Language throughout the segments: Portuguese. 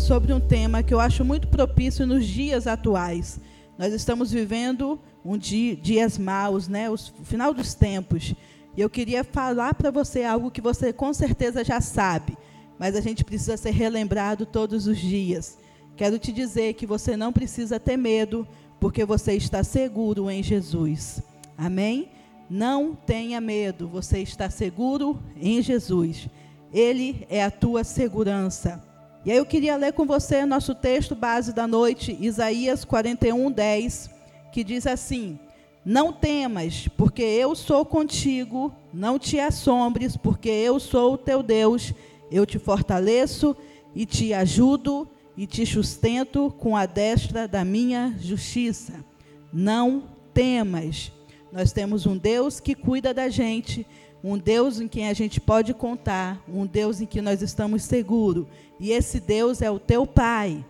sobre um tema que eu acho muito propício nos dias atuais. Nós estamos vivendo um dia, dias maus, né? o final dos tempos. E eu queria falar para você algo que você com certeza já sabe, mas a gente precisa ser relembrado todos os dias. Quero te dizer que você não precisa ter medo, porque você está seguro em Jesus. Amém? Não tenha medo, você está seguro em Jesus. Ele é a tua segurança. E aí eu queria ler com você nosso texto base da noite, Isaías 41, 10, que diz assim: Não temas, porque eu sou contigo, não te assombres, porque eu sou o teu Deus, eu te fortaleço e te ajudo e te sustento com a destra da minha justiça. Não temas. Nós temos um Deus que cuida da gente, um Deus em quem a gente pode contar, um Deus em que nós estamos seguros. E esse Deus é o teu Pai.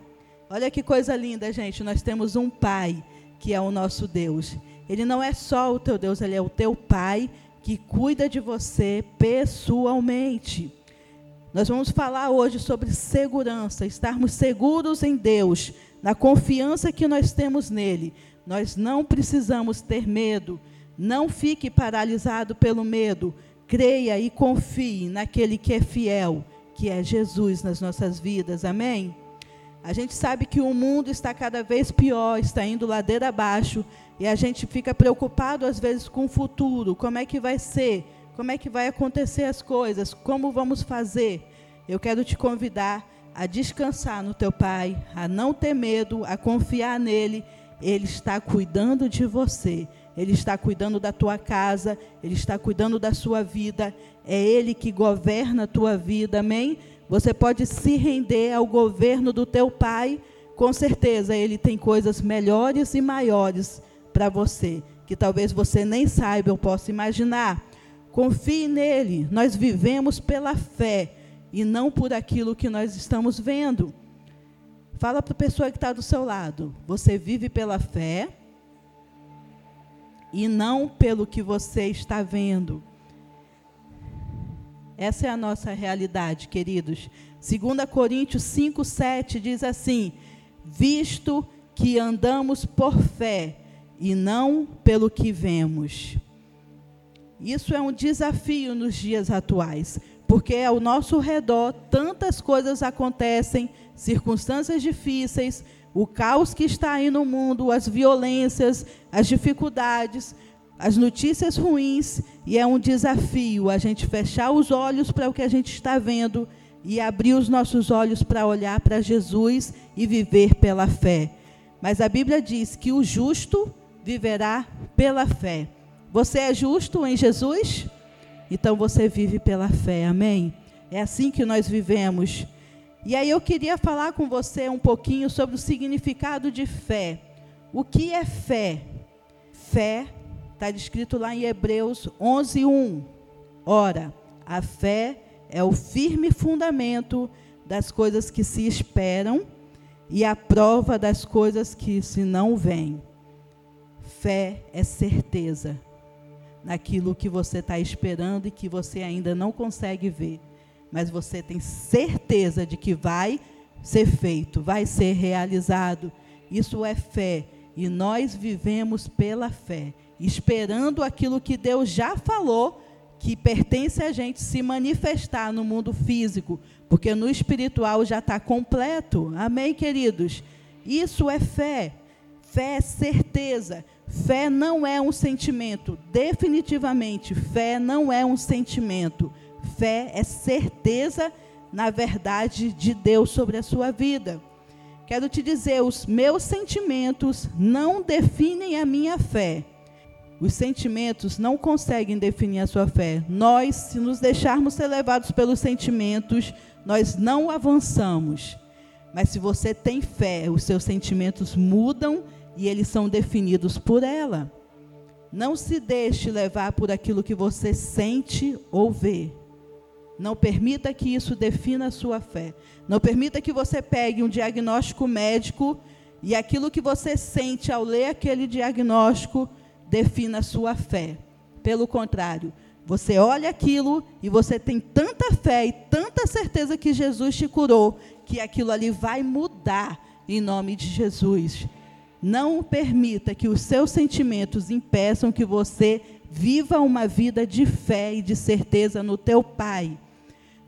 Olha que coisa linda, gente. Nós temos um Pai que é o nosso Deus. Ele não é só o teu Deus, ele é o teu Pai que cuida de você pessoalmente. Nós vamos falar hoje sobre segurança, estarmos seguros em Deus, na confiança que nós temos nele. Nós não precisamos ter medo, não fique paralisado pelo medo. Creia e confie naquele que é fiel, que é Jesus nas nossas vidas. Amém? A gente sabe que o mundo está cada vez pior, está indo ladeira abaixo, e a gente fica preocupado às vezes com o futuro, como é que vai ser, como é que vai acontecer as coisas, como vamos fazer. Eu quero te convidar a descansar no teu Pai, a não ter medo, a confiar nele. Ele está cuidando de você. Ele está cuidando da tua casa, Ele está cuidando da sua vida, é Ele que governa a tua vida, amém? Você pode se render ao governo do teu Pai, com certeza Ele tem coisas melhores e maiores para você, que talvez você nem saiba ou possa imaginar. Confie nele, nós vivemos pela fé e não por aquilo que nós estamos vendo. Fala para a pessoa que está do seu lado, você vive pela fé e não pelo que você está vendo. Essa é a nossa realidade, queridos. 2 Coríntios 5, 7 diz assim: Visto que andamos por fé e não pelo que vemos. Isso é um desafio nos dias atuais, porque ao nosso redor tantas coisas acontecem, circunstâncias difíceis, o caos que está aí no mundo, as violências, as dificuldades, as notícias ruins, e é um desafio a gente fechar os olhos para o que a gente está vendo e abrir os nossos olhos para olhar para Jesus e viver pela fé. Mas a Bíblia diz que o justo viverá pela fé. Você é justo em Jesus? Então você vive pela fé, amém? É assim que nós vivemos. E aí eu queria falar com você um pouquinho sobre o significado de fé. O que é fé? Fé está descrito lá em Hebreus 11:1. Ora, a fé é o firme fundamento das coisas que se esperam e a prova das coisas que se não veem. Fé é certeza naquilo que você está esperando e que você ainda não consegue ver mas você tem certeza de que vai ser feito, vai ser realizado. Isso é fé. E nós vivemos pela fé, esperando aquilo que Deus já falou que pertence a gente se manifestar no mundo físico, porque no espiritual já está completo. Amém, queridos? Isso é fé. Fé é certeza. Fé não é um sentimento. Definitivamente, fé não é um sentimento. Fé é certeza na verdade de Deus sobre a sua vida. Quero te dizer, os meus sentimentos não definem a minha fé. Os sentimentos não conseguem definir a sua fé. Nós, se nos deixarmos ser levados pelos sentimentos, nós não avançamos. Mas se você tem fé, os seus sentimentos mudam e eles são definidos por ela. Não se deixe levar por aquilo que você sente ou vê. Não permita que isso defina a sua fé. Não permita que você pegue um diagnóstico médico e aquilo que você sente ao ler aquele diagnóstico defina a sua fé. Pelo contrário, Você olha aquilo e você tem tanta fé e tanta certeza que Jesus te curou, que aquilo ali vai mudar em nome de Jesus. Não permita que os seus sentimentos impeçam que você viva uma vida de fé e de certeza no teu Pai.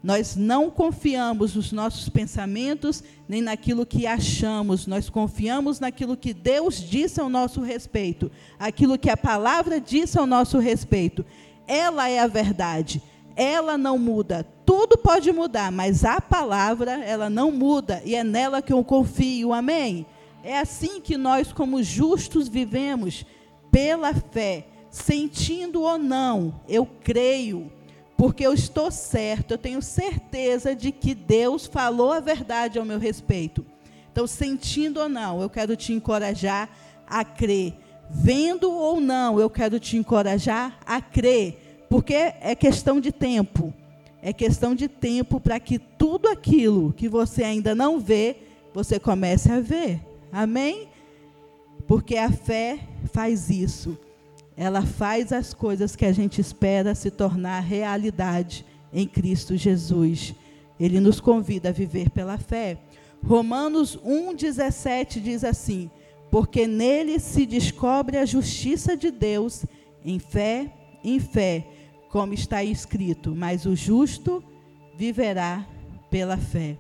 Nós não confiamos nos nossos pensamentos, nem naquilo que achamos, nós confiamos naquilo que Deus disse ao nosso respeito, aquilo que a palavra disse ao nosso respeito. Ela é a verdade, ela não muda. Tudo pode mudar, mas a palavra, ela não muda, e é nela que eu confio, amém? É assim que nós, como justos, vivemos, pela fé, sentindo ou não, eu creio porque eu estou certo, eu tenho certeza de que Deus falou a verdade ao meu respeito. Então, sentindo ou não, eu quero te encorajar a crer. Vendo ou não, eu quero te encorajar a crer, porque é questão de tempo. É questão de tempo para que tudo aquilo que você ainda não vê, você comece a ver. Amém? Porque a fé faz isso ela faz as coisas que a gente espera se tornar realidade em Cristo Jesus. Ele nos convida a viver pela fé. Romanos 1,17 diz assim: Porque nele se descobre a justiça de Deus em fé, em fé, como está escrito, mas o justo viverá pela fé.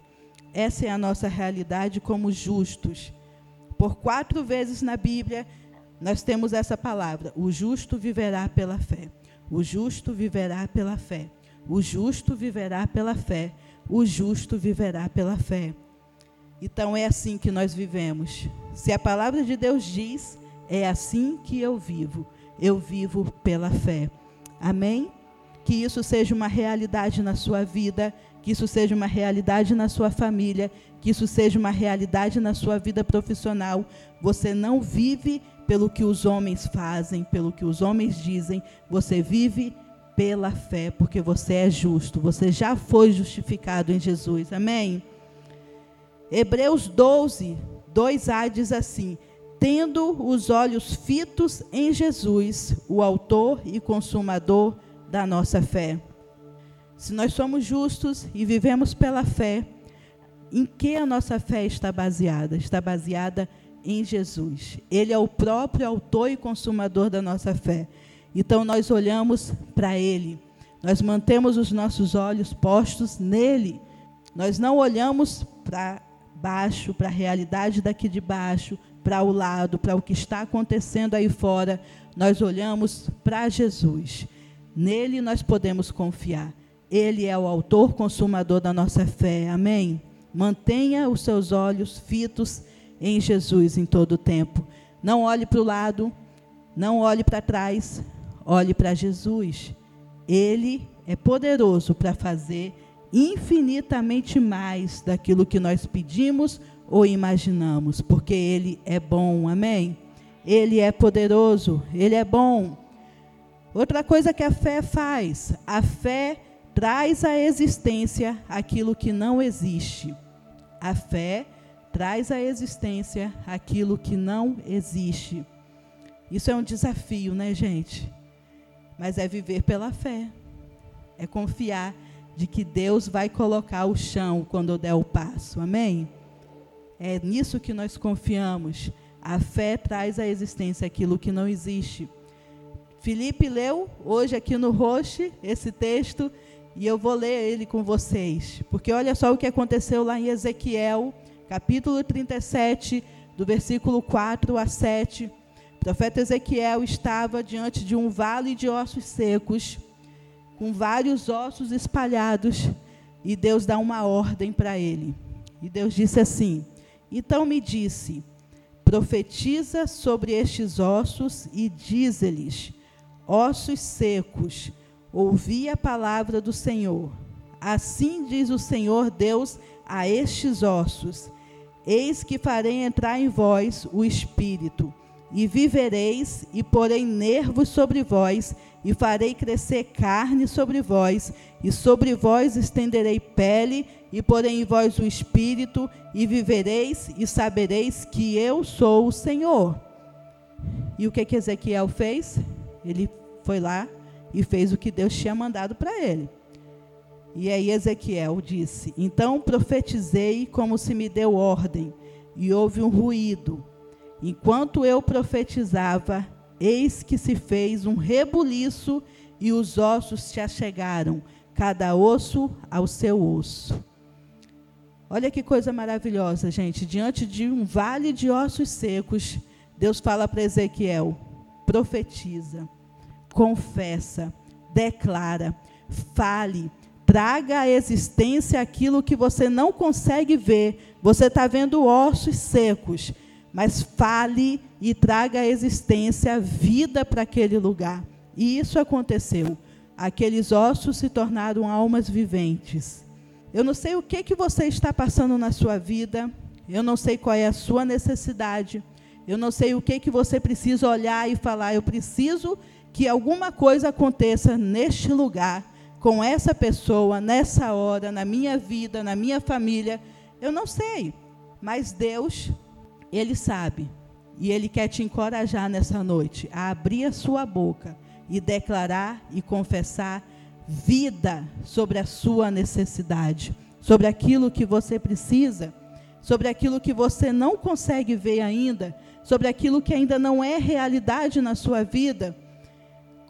Essa é a nossa realidade como justos. Por quatro vezes na Bíblia, nós temos essa palavra: o justo viverá pela fé. O justo viverá pela fé. O justo viverá pela fé. O justo viverá pela fé. Então é assim que nós vivemos. Se a palavra de Deus diz, é assim que eu vivo. Eu vivo pela fé. Amém? Que isso seja uma realidade na sua vida, que isso seja uma realidade na sua família, que isso seja uma realidade na sua vida profissional. Você não vive pelo que os homens fazem, pelo que os homens dizem, você vive pela fé, porque você é justo, você já foi justificado em Jesus. Amém? Hebreus 12, 2a diz assim: Tendo os olhos fitos em Jesus, o Autor e Consumador da nossa fé. Se nós somos justos e vivemos pela fé, em que a nossa fé está baseada? Está baseada em Jesus. Ele é o próprio autor e consumador da nossa fé. Então nós olhamos para Ele, nós mantemos os nossos olhos postos nele. Nós não olhamos para baixo, para a realidade daqui de baixo, para o lado, para o que está acontecendo aí fora. Nós olhamos para Jesus. Nele nós podemos confiar. Ele é o autor consumador da nossa fé. Amém? Mantenha os seus olhos fitos em Jesus em todo o tempo. Não olhe para o lado, não olhe para trás, olhe para Jesus. Ele é poderoso para fazer infinitamente mais daquilo que nós pedimos ou imaginamos, porque Ele é bom, amém? Ele é poderoso, Ele é bom. Outra coisa que a fé faz, a fé traz à existência aquilo que não existe. A fé traz à existência aquilo que não existe. Isso é um desafio, né, gente? Mas é viver pela fé. É confiar de que Deus vai colocar o chão quando eu der o passo. Amém? É nisso que nós confiamos. A fé traz à existência aquilo que não existe. Felipe leu hoje aqui no Roche esse texto e eu vou ler ele com vocês, porque olha só o que aconteceu lá em Ezequiel capítulo 37, do versículo 4 a 7. O profeta Ezequiel estava diante de um vale de ossos secos, com vários ossos espalhados, e Deus dá uma ordem para ele. E Deus disse assim: Então me disse: Profetiza sobre estes ossos e dize-lhes: Ossos secos, ouvi a palavra do Senhor. Assim diz o Senhor Deus a estes ossos: Eis que farei entrar em vós o espírito, e vivereis, e porei nervos sobre vós, e farei crescer carne sobre vós, e sobre vós estenderei pele, e porei em vós o espírito, e vivereis, e sabereis que eu sou o Senhor. E o que, que Ezequiel fez? Ele foi lá, e fez o que Deus tinha mandado para ele. E aí Ezequiel disse: Então profetizei como se me deu ordem, e houve um ruído. Enquanto eu profetizava, eis que se fez um rebuliço e os ossos se achegaram, cada osso ao seu osso. Olha que coisa maravilhosa, gente. Diante de um vale de ossos secos, Deus fala para Ezequiel: profetiza, confessa, declara, fale traga à existência aquilo que você não consegue ver. Você está vendo ossos secos, mas fale e traga à existência vida para aquele lugar. E isso aconteceu. Aqueles ossos se tornaram almas viventes. Eu não sei o que, que você está passando na sua vida, eu não sei qual é a sua necessidade, eu não sei o que, que você precisa olhar e falar, eu preciso que alguma coisa aconteça neste lugar com essa pessoa, nessa hora, na minha vida, na minha família. Eu não sei, mas Deus, Ele sabe. E Ele quer te encorajar nessa noite a abrir a sua boca e declarar e confessar vida sobre a sua necessidade, sobre aquilo que você precisa, sobre aquilo que você não consegue ver ainda, sobre aquilo que ainda não é realidade na sua vida.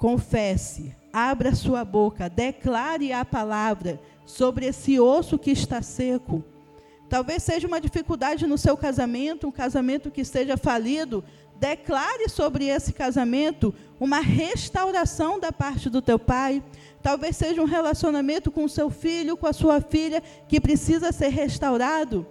Confesse, abra sua boca, declare a palavra sobre esse osso que está seco. Talvez seja uma dificuldade no seu casamento, um casamento que esteja falido. Declare sobre esse casamento uma restauração da parte do teu pai. Talvez seja um relacionamento com o seu filho, com a sua filha, que precisa ser restaurado.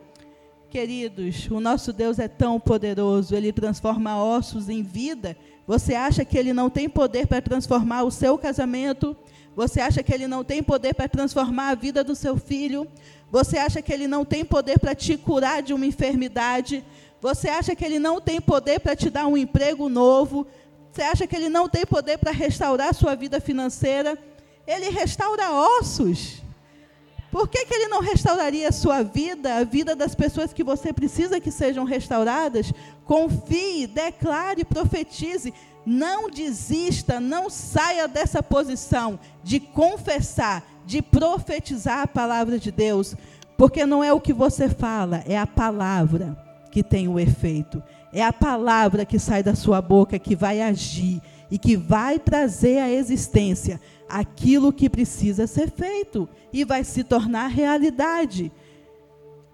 Queridos, o nosso Deus é tão poderoso, ele transforma ossos em vida. Você acha que ele não tem poder para transformar o seu casamento? Você acha que ele não tem poder para transformar a vida do seu filho? Você acha que ele não tem poder para te curar de uma enfermidade? Você acha que ele não tem poder para te dar um emprego novo? Você acha que ele não tem poder para restaurar a sua vida financeira? Ele restaura ossos. Por que, que ele não restauraria a sua vida, a vida das pessoas que você precisa que sejam restauradas? Confie, declare, profetize. Não desista, não saia dessa posição de confessar, de profetizar a palavra de Deus, porque não é o que você fala, é a palavra que tem o efeito. É a palavra que sai da sua boca que vai agir e que vai trazer à existência aquilo que precisa ser feito e vai se tornar realidade.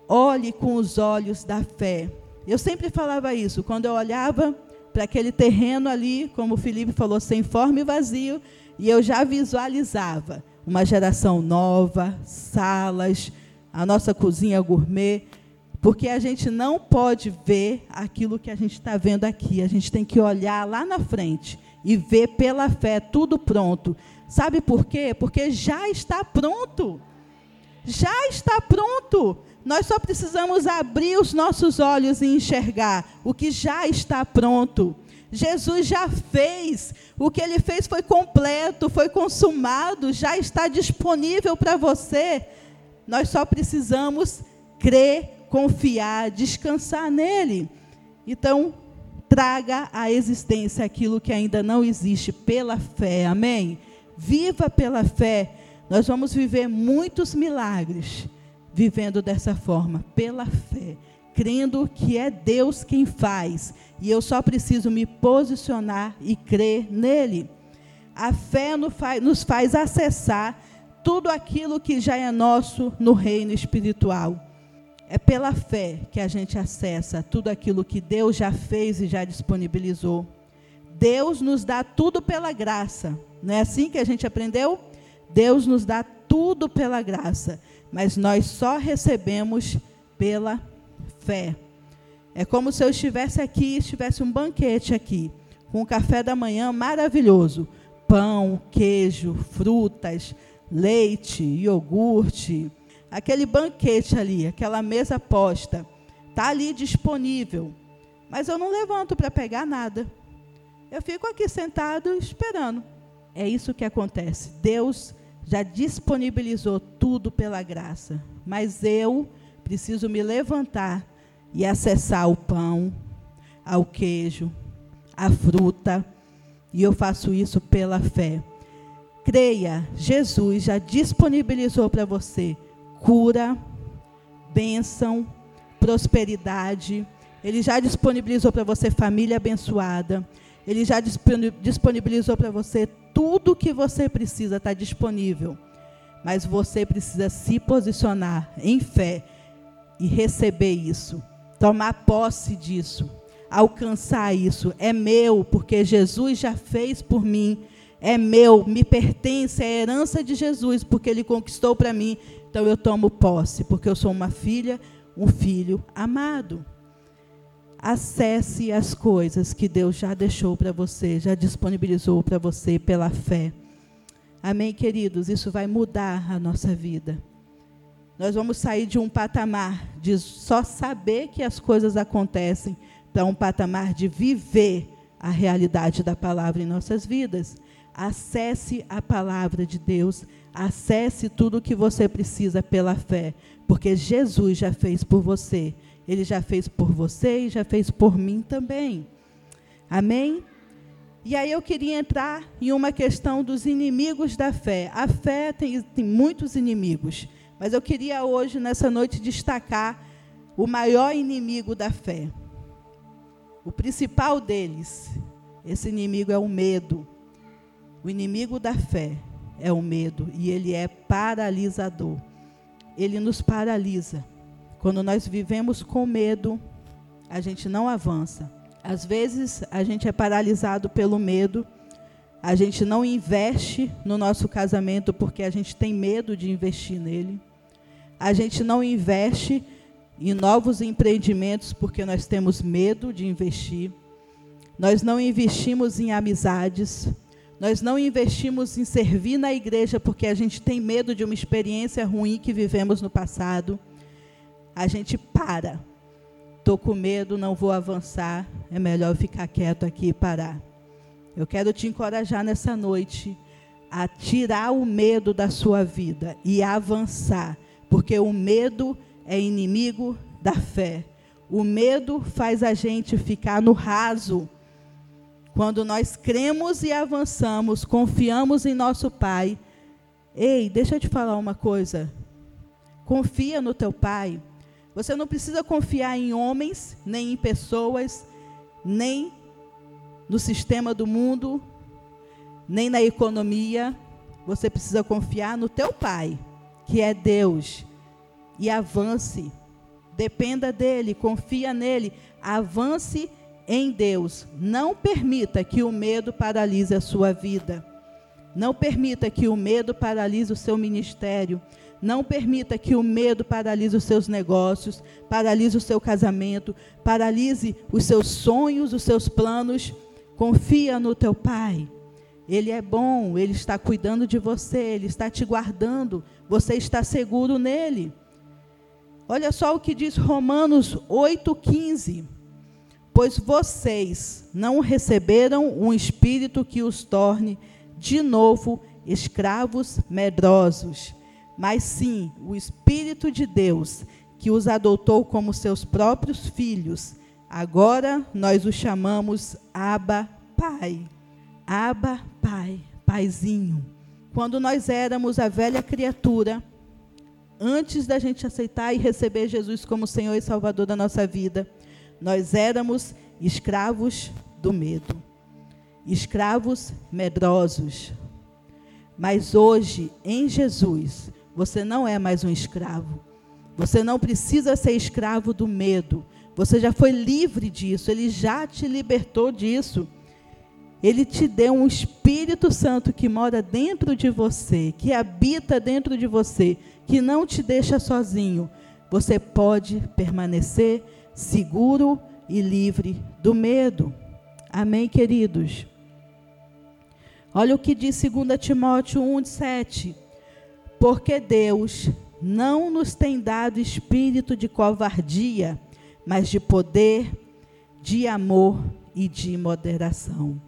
Olhe com os olhos da fé. Eu sempre falava isso, quando eu olhava para aquele terreno ali, como o Felipe falou, sem forma e vazio, e eu já visualizava uma geração nova, salas, a nossa cozinha gourmet, porque a gente não pode ver aquilo que a gente está vendo aqui, a gente tem que olhar lá na frente e ver pela fé tudo pronto. Sabe por quê? Porque já está pronto. Já está pronto. Nós só precisamos abrir os nossos olhos e enxergar o que já está pronto. Jesus já fez. O que ele fez foi completo, foi consumado, já está disponível para você. Nós só precisamos crer, confiar, descansar nele. Então, traga à existência aquilo que ainda não existe pela fé. Amém? Viva pela fé. Nós vamos viver muitos milagres vivendo dessa forma, pela fé, crendo que é Deus quem faz, e eu só preciso me posicionar e crer nele. A fé nos faz acessar tudo aquilo que já é nosso no reino espiritual. É pela fé que a gente acessa tudo aquilo que Deus já fez e já disponibilizou. Deus nos dá tudo pela graça. Não é assim que a gente aprendeu? Deus nos dá tudo pela graça, mas nós só recebemos pela fé. É como se eu estivesse aqui, estivesse um banquete aqui, com um café da manhã maravilhoso, pão, queijo, frutas, leite, iogurte, aquele banquete ali, aquela mesa posta, está ali disponível. Mas eu não levanto para pegar nada. Eu fico aqui sentado esperando. É isso que acontece. Deus já disponibilizou tudo pela graça, mas eu preciso me levantar e acessar o pão, ao queijo, a fruta, e eu faço isso pela fé. Creia, Jesus já disponibilizou para você cura, bênção, prosperidade. Ele já disponibilizou para você família abençoada. Ele já disponibilizou para você tudo o que você precisa, está disponível. Mas você precisa se posicionar em fé e receber isso, tomar posse disso, alcançar isso. É meu, porque Jesus já fez por mim é meu, me pertence, é herança de Jesus, porque ele conquistou para mim. Então eu tomo posse, porque eu sou uma filha, um filho amado. Acesse as coisas que Deus já deixou para você, já disponibilizou para você pela fé. Amém, queridos? Isso vai mudar a nossa vida. Nós vamos sair de um patamar de só saber que as coisas acontecem para um patamar de viver a realidade da palavra em nossas vidas. Acesse a palavra de Deus, acesse tudo o que você precisa pela fé, porque Jesus já fez por você. Ele já fez por você e já fez por mim também. Amém? E aí eu queria entrar em uma questão dos inimigos da fé. A fé tem, tem muitos inimigos, mas eu queria hoje, nessa noite, destacar o maior inimigo da fé. O principal deles, esse inimigo é o medo. O inimigo da fé é o medo e ele é paralisador. Ele nos paralisa. Quando nós vivemos com medo, a gente não avança. Às vezes a gente é paralisado pelo medo. A gente não investe no nosso casamento porque a gente tem medo de investir nele. A gente não investe em novos empreendimentos porque nós temos medo de investir. Nós não investimos em amizades nós não investimos em servir na igreja porque a gente tem medo de uma experiência ruim que vivemos no passado. A gente para. Estou com medo, não vou avançar. É melhor ficar quieto aqui e parar. Eu quero te encorajar nessa noite a tirar o medo da sua vida e avançar, porque o medo é inimigo da fé. O medo faz a gente ficar no raso quando nós cremos e avançamos, confiamos em nosso Pai. Ei, deixa eu te falar uma coisa. Confia no teu Pai. Você não precisa confiar em homens, nem em pessoas, nem no sistema do mundo, nem na economia. Você precisa confiar no teu Pai, que é Deus. E avance. Dependa dele, confia nele. Avance em Deus. Não permita que o medo paralise a sua vida. Não permita que o medo paralise o seu ministério. Não permita que o medo paralise os seus negócios, paralise o seu casamento, paralise os seus sonhos, os seus planos. Confia no teu Pai. Ele é bom, ele está cuidando de você, ele está te guardando. Você está seguro nele. Olha só o que diz Romanos 8,15 pois vocês não receberam um espírito que os torne de novo escravos medrosos, mas sim o Espírito de Deus, que os adotou como seus próprios filhos. Agora nós os chamamos Abba Pai. Abba Pai, Paizinho. Quando nós éramos a velha criatura, antes da gente aceitar e receber Jesus como Senhor e Salvador da nossa vida, nós éramos escravos do medo, escravos medrosos. Mas hoje, em Jesus, você não é mais um escravo. Você não precisa ser escravo do medo. Você já foi livre disso, ele já te libertou disso. Ele te deu um Espírito Santo que mora dentro de você, que habita dentro de você, que não te deixa sozinho. Você pode permanecer seguro e livre do medo. Amém, queridos? Olha o que diz 2 Timóteo 1, 7. Porque Deus não nos tem dado espírito de covardia, mas de poder, de amor e de moderação.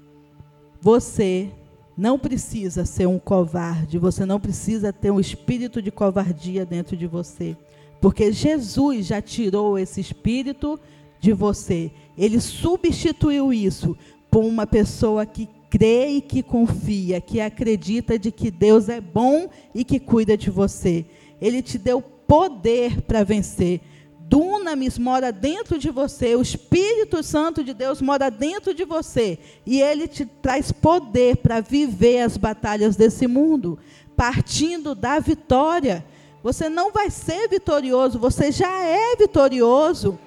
Você não precisa ser um covarde, você não precisa ter um espírito de covardia dentro de você. Porque Jesus já tirou esse espírito de você. Ele substituiu isso por uma pessoa que crê e que confia, que acredita de que Deus é bom e que cuida de você. Ele te deu poder para vencer. Dunamis mora dentro de você, o Espírito Santo de Deus mora dentro de você, e ele te traz poder para viver as batalhas desse mundo, partindo da vitória. Você não vai ser vitorioso, você já é vitorioso.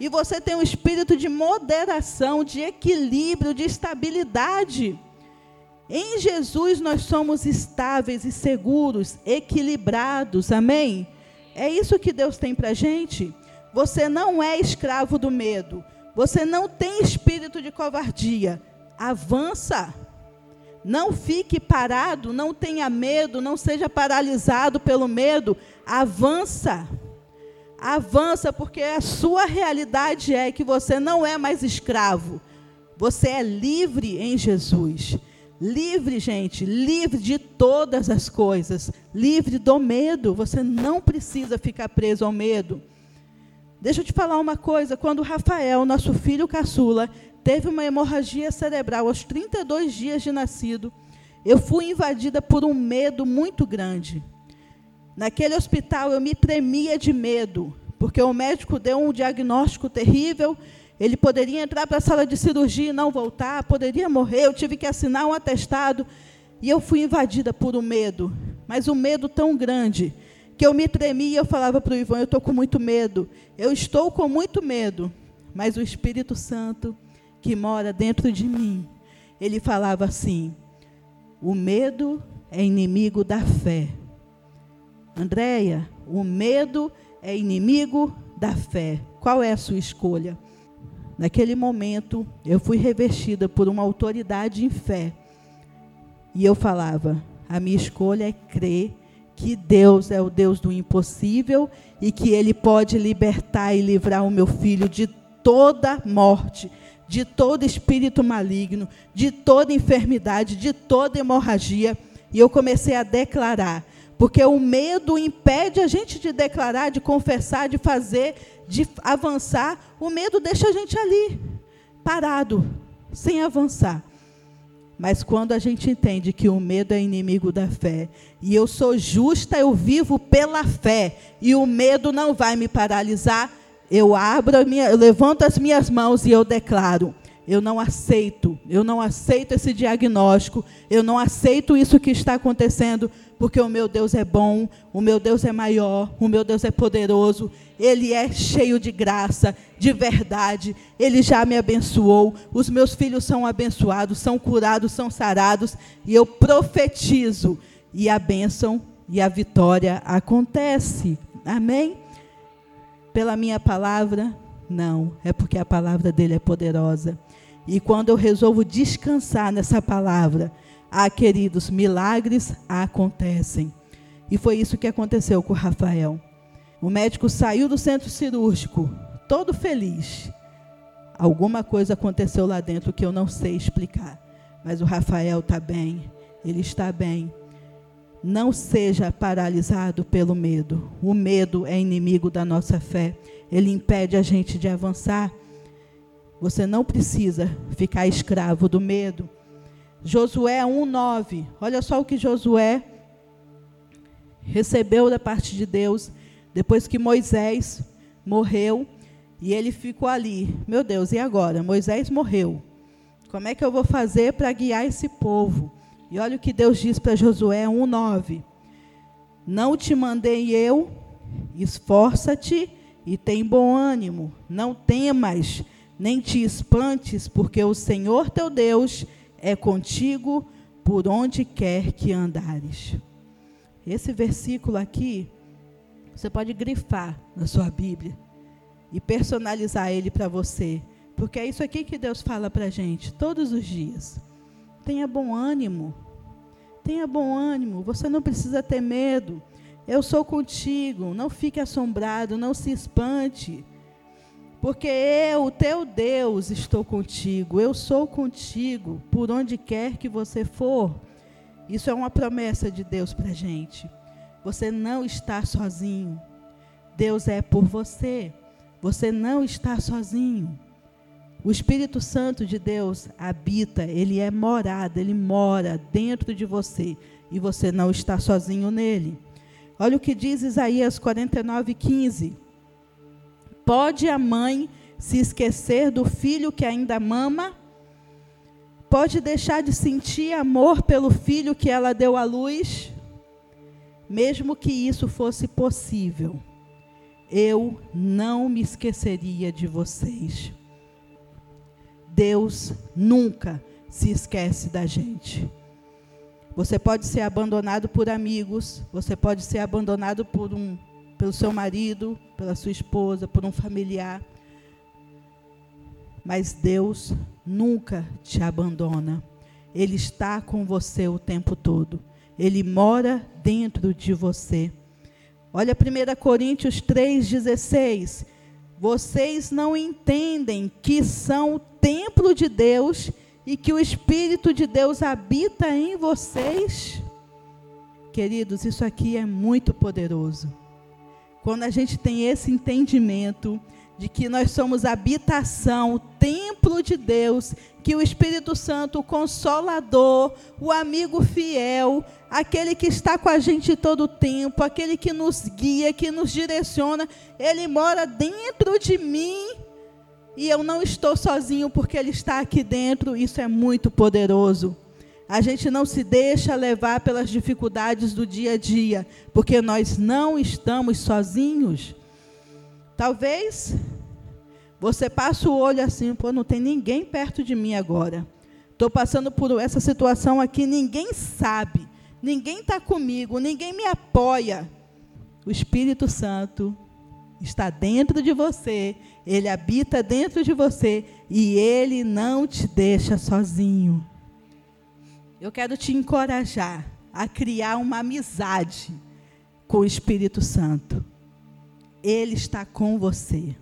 E você tem um espírito de moderação, de equilíbrio, de estabilidade. Em Jesus nós somos estáveis e seguros, equilibrados, amém? É isso que Deus tem para gente. Você não é escravo do medo. Você não tem espírito de covardia. Avança. Não fique parado, não tenha medo, não seja paralisado pelo medo. Avança. Avança, porque a sua realidade é que você não é mais escravo. Você é livre em Jesus. Livre, gente, livre de todas as coisas. Livre do medo. Você não precisa ficar preso ao medo. Deixa eu te falar uma coisa. Quando Rafael, nosso filho caçula, teve uma hemorragia cerebral aos 32 dias de nascido, eu fui invadida por um medo muito grande. Naquele hospital eu me tremia de medo, porque o médico deu um diagnóstico terrível. Ele poderia entrar para a sala de cirurgia e não voltar, poderia morrer. Eu tive que assinar um atestado e eu fui invadida por um medo, mas um medo tão grande que eu me tremia e eu falava para o Ivan: Eu estou com muito medo, eu estou com muito medo. Mas o Espírito Santo que mora dentro de mim, ele falava assim: O medo é inimigo da fé. Andréia, o medo é inimigo da fé. Qual é a sua escolha? Naquele momento, eu fui revestida por uma autoridade em fé. E eu falava: a minha escolha é crer que Deus é o Deus do impossível e que Ele pode libertar e livrar o meu filho de toda morte, de todo espírito maligno, de toda enfermidade, de toda hemorragia. E eu comecei a declarar porque o medo impede a gente de declarar, de confessar, de fazer, de avançar. O medo deixa a gente ali, parado, sem avançar. Mas quando a gente entende que o medo é inimigo da fé, e eu sou justa, eu vivo pela fé, e o medo não vai me paralisar, eu abro, minha, eu levanto as minhas mãos e eu declaro: eu não aceito, eu não aceito esse diagnóstico, eu não aceito isso que está acontecendo, porque o meu Deus é bom, o meu Deus é maior, o meu Deus é poderoso, ele é cheio de graça, de verdade, ele já me abençoou, os meus filhos são abençoados, são curados, são sarados, e eu profetizo, e a bênção e a vitória acontece. Amém? Pela minha palavra? Não, é porque a palavra dele é poderosa. E quando eu resolvo descansar nessa palavra, ah, queridos, milagres acontecem. E foi isso que aconteceu com o Rafael. O médico saiu do centro cirúrgico, todo feliz. Alguma coisa aconteceu lá dentro que eu não sei explicar. Mas o Rafael está bem, ele está bem. Não seja paralisado pelo medo. O medo é inimigo da nossa fé. Ele impede a gente de avançar. Você não precisa ficar escravo do medo. Josué 1:9. Olha só o que Josué recebeu da parte de Deus depois que Moisés morreu e ele ficou ali. Meu Deus, e agora? Moisés morreu. Como é que eu vou fazer para guiar esse povo? E olha o que Deus diz para Josué 1:9. Não te mandei eu, esforça-te e tem bom ânimo, não temas nem te espantes, porque o Senhor teu Deus é contigo por onde quer que andares. Esse versículo aqui, você pode grifar na sua Bíblia e personalizar ele para você, porque é isso aqui que Deus fala para a gente todos os dias. Tenha bom ânimo, tenha bom ânimo, você não precisa ter medo. Eu sou contigo, não fique assombrado, não se espante. Porque eu, teu Deus, estou contigo, eu sou contigo, por onde quer que você for. Isso é uma promessa de Deus para a gente. Você não está sozinho. Deus é por você. Você não está sozinho. O Espírito Santo de Deus habita, ele é morada, ele mora dentro de você e você não está sozinho nele. Olha o que diz Isaías 49, 15. Pode a mãe se esquecer do filho que ainda mama? Pode deixar de sentir amor pelo filho que ela deu à luz? Mesmo que isso fosse possível, eu não me esqueceria de vocês. Deus nunca se esquece da gente. Você pode ser abandonado por amigos, você pode ser abandonado por um, pelo seu marido, pela sua esposa, por um familiar. Mas Deus nunca te abandona. Ele está com você o tempo todo. Ele mora dentro de você. Olha 1 Coríntios 3,16. Vocês não entendem que são o templo de Deus e que o Espírito de Deus habita em vocês? Queridos, isso aqui é muito poderoso. Quando a gente tem esse entendimento de que nós somos habitação, templo de Deus, que o Espírito Santo, o consolador, o amigo fiel, aquele que está com a gente todo o tempo, aquele que nos guia, que nos direciona, ele mora dentro de mim e eu não estou sozinho porque Ele está aqui dentro, isso é muito poderoso. A gente não se deixa levar pelas dificuldades do dia a dia, porque nós não estamos sozinhos. Talvez você passe o olho assim, pô, não tem ninguém perto de mim agora. Estou passando por essa situação aqui, ninguém sabe, ninguém está comigo, ninguém me apoia. O Espírito Santo está dentro de você, ele habita dentro de você e ele não te deixa sozinho. Eu quero te encorajar a criar uma amizade com o Espírito Santo. Ele está com você.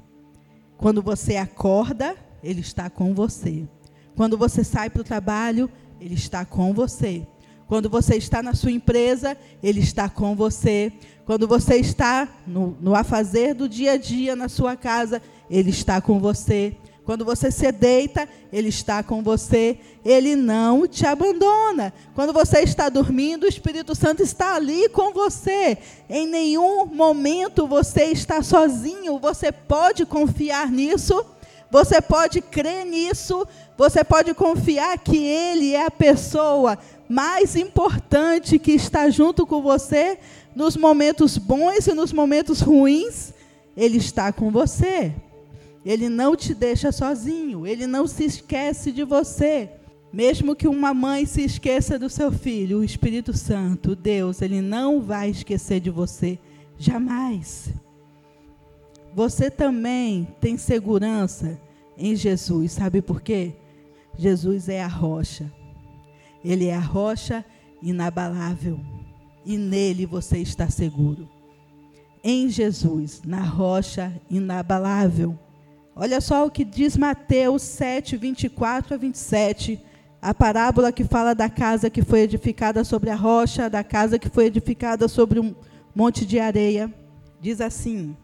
Quando você acorda, ele está com você. Quando você sai para o trabalho, ele está com você. Quando você está na sua empresa, Ele está com você. Quando você está no, no afazer do dia a dia na sua casa, Ele está com você. Quando você se deita, Ele está com você. Ele não te abandona. Quando você está dormindo, o Espírito Santo está ali com você. Em nenhum momento você está sozinho. Você pode confiar nisso. Você pode crer nisso. Você pode confiar que Ele é a pessoa mais importante que está junto com você nos momentos bons e nos momentos ruins, Ele está com você. Ele não te deixa sozinho, Ele não se esquece de você. Mesmo que uma mãe se esqueça do seu filho, o Espírito Santo, Deus, Ele não vai esquecer de você, jamais. Você também tem segurança em Jesus, sabe por quê? Jesus é a rocha. Ele é a rocha inabalável e nele você está seguro. Em Jesus, na rocha inabalável. Olha só o que diz Mateus 7, 24 a 27. A parábola que fala da casa que foi edificada sobre a rocha, da casa que foi edificada sobre um monte de areia. Diz assim: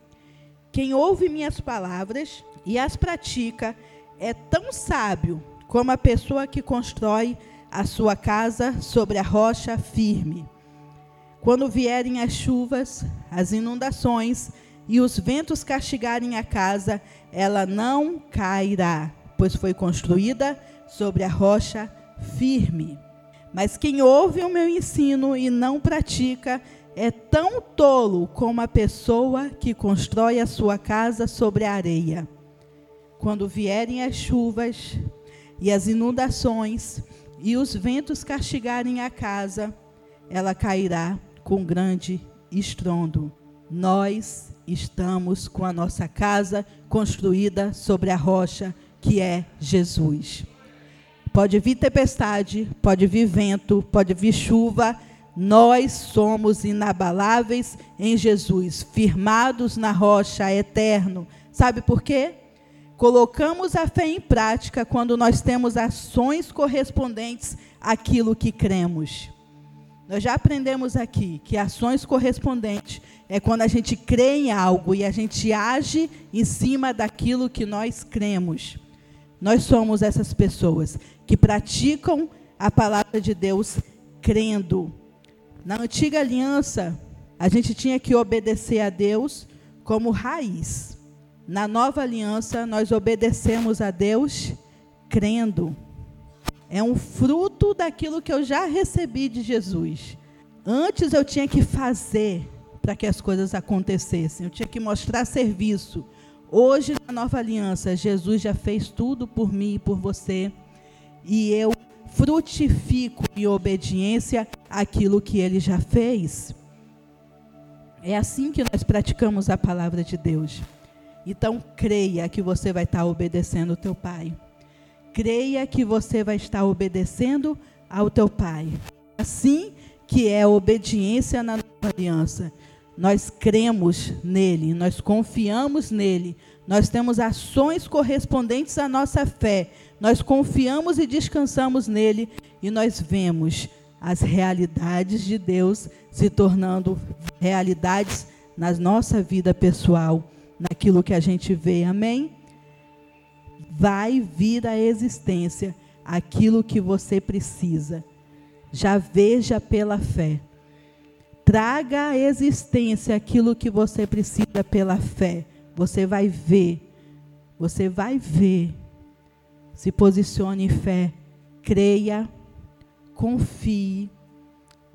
Quem ouve minhas palavras e as pratica é tão sábio como a pessoa que constrói a sua casa sobre a rocha firme. Quando vierem as chuvas, as inundações e os ventos castigarem a casa, ela não cairá, pois foi construída sobre a rocha firme. Mas quem ouve o meu ensino e não pratica é tão tolo como a pessoa que constrói a sua casa sobre a areia. Quando vierem as chuvas e as inundações e os ventos castigarem a casa, ela cairá com grande estrondo. Nós estamos com a nossa casa construída sobre a rocha que é Jesus. Pode vir tempestade, pode vir vento, pode vir chuva, nós somos inabaláveis em Jesus, firmados na rocha eterno. Sabe por quê? Colocamos a fé em prática quando nós temos ações correspondentes àquilo que cremos. Nós já aprendemos aqui que ações correspondentes é quando a gente crê em algo e a gente age em cima daquilo que nós cremos. nós somos essas pessoas que praticam a palavra de Deus crendo. Na antiga aliança, a gente tinha que obedecer a Deus como raiz. Na nova aliança, nós obedecemos a Deus crendo. É um fruto daquilo que eu já recebi de Jesus. Antes eu tinha que fazer para que as coisas acontecessem, eu tinha que mostrar serviço. Hoje, na nova aliança, Jesus já fez tudo por mim e por você, e eu frutifico em obediência aquilo que ele já fez. É assim que nós praticamos a palavra de Deus. Então, creia que você vai estar obedecendo o teu pai. Creia que você vai estar obedecendo ao teu pai. Assim que é obediência na nova aliança. Nós cremos nele, nós confiamos nele, nós temos ações correspondentes à nossa fé, nós confiamos e descansamos nele e nós vemos as realidades de Deus se tornando realidades na nossa vida pessoal, naquilo que a gente vê. Amém? Vai vir à existência aquilo que você precisa. Já veja pela fé. Traga à existência aquilo que você precisa pela fé. Você vai ver. Você vai ver. Se posicione em fé. Creia. Confie.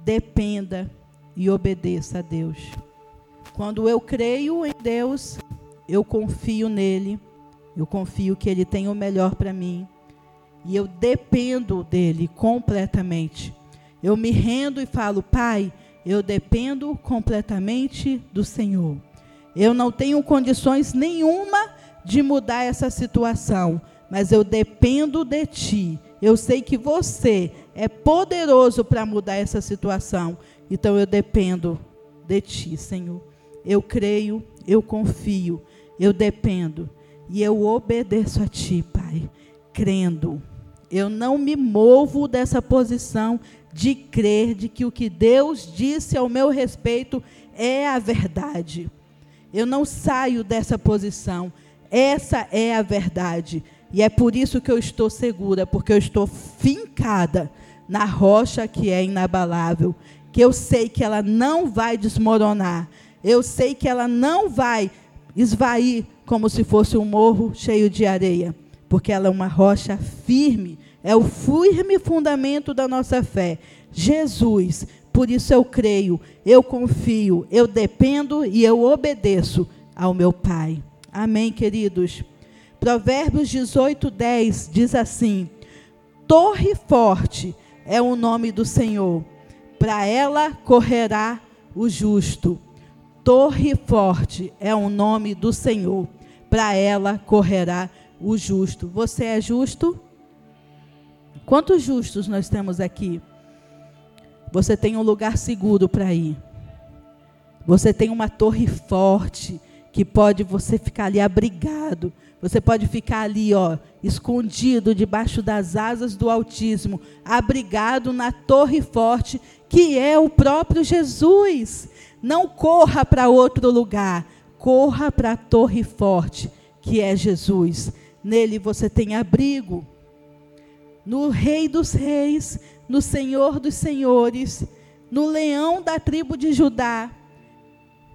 Dependa e obedeça a Deus. Quando eu creio em Deus, eu confio nele, eu confio que ele tem o melhor para mim e eu dependo dele completamente. Eu me rendo e falo, Pai, eu dependo completamente do Senhor. Eu não tenho condições nenhuma de mudar essa situação, mas eu dependo de Ti. Eu sei que você é poderoso para mudar essa situação. Então eu dependo de Ti, Senhor. Eu creio, eu confio, eu dependo e eu obedeço a Ti, Pai, crendo. Eu não me movo dessa posição de crer de que o que Deus disse ao meu respeito é a verdade. Eu não saio dessa posição. Essa é a verdade. E é por isso que eu estou segura, porque eu estou fincada na rocha que é inabalável, que eu sei que ela não vai desmoronar. Eu sei que ela não vai esvair como se fosse um morro cheio de areia, porque ela é uma rocha firme, é o firme fundamento da nossa fé. Jesus, por isso eu creio, eu confio, eu dependo e eu obedeço ao meu Pai. Amém, queridos. Provérbios 18, 10 diz assim: Torre forte é o nome do Senhor, para ela correrá o justo. Torre forte é o nome do Senhor, para ela correrá o justo. Você é justo? Quantos justos nós temos aqui? Você tem um lugar seguro para ir. Você tem uma torre forte que pode você ficar ali abrigado. Você pode ficar ali, ó, escondido debaixo das asas do Altíssimo, abrigado na torre forte que é o próprio Jesus. Não corra para outro lugar, corra para a torre forte, que é Jesus. Nele você tem abrigo. No Rei dos Reis, no Senhor dos Senhores, no leão da tribo de Judá,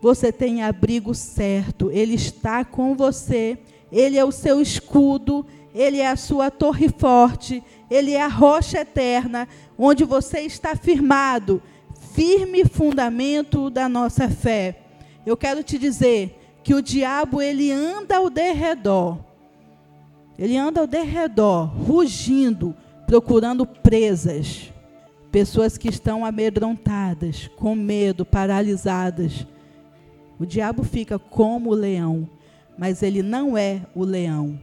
você tem abrigo certo, ele está com você, ele é o seu escudo, ele é a sua torre forte, ele é a rocha eterna, onde você está firmado, firme fundamento da nossa fé. Eu quero te dizer que o diabo ele anda ao derredor. Ele anda ao derredor, rugindo, procurando presas. Pessoas que estão amedrontadas, com medo, paralisadas. O diabo fica como o leão, mas ele não é o leão.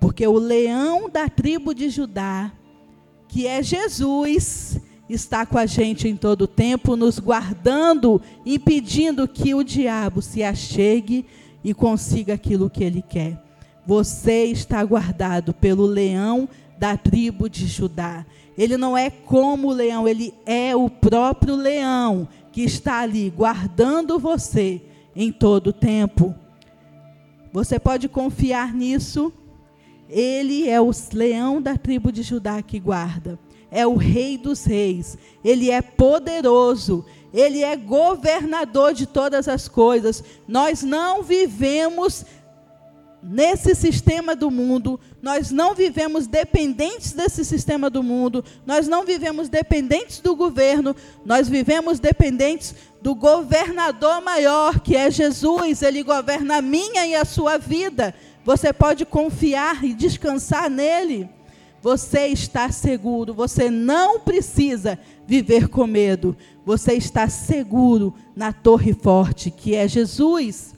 Porque o leão da tribo de Judá, que é Jesus, está com a gente em todo o tempo, nos guardando, impedindo que o diabo se achegue e consiga aquilo que ele quer. Você está guardado pelo leão da tribo de Judá. Ele não é como o leão, ele é o próprio leão que está ali guardando você em todo o tempo. Você pode confiar nisso. Ele é o leão da tribo de Judá que guarda. É o rei dos reis. Ele é poderoso. Ele é governador de todas as coisas. Nós não vivemos nesse sistema do mundo, nós não vivemos dependentes desse sistema do mundo, nós não vivemos dependentes do governo, nós vivemos dependentes do governador maior, que é Jesus, ele governa a minha e a sua vida. Você pode confiar e descansar nele. Você está seguro, você não precisa viver com medo. Você está seguro na torre forte, que é Jesus.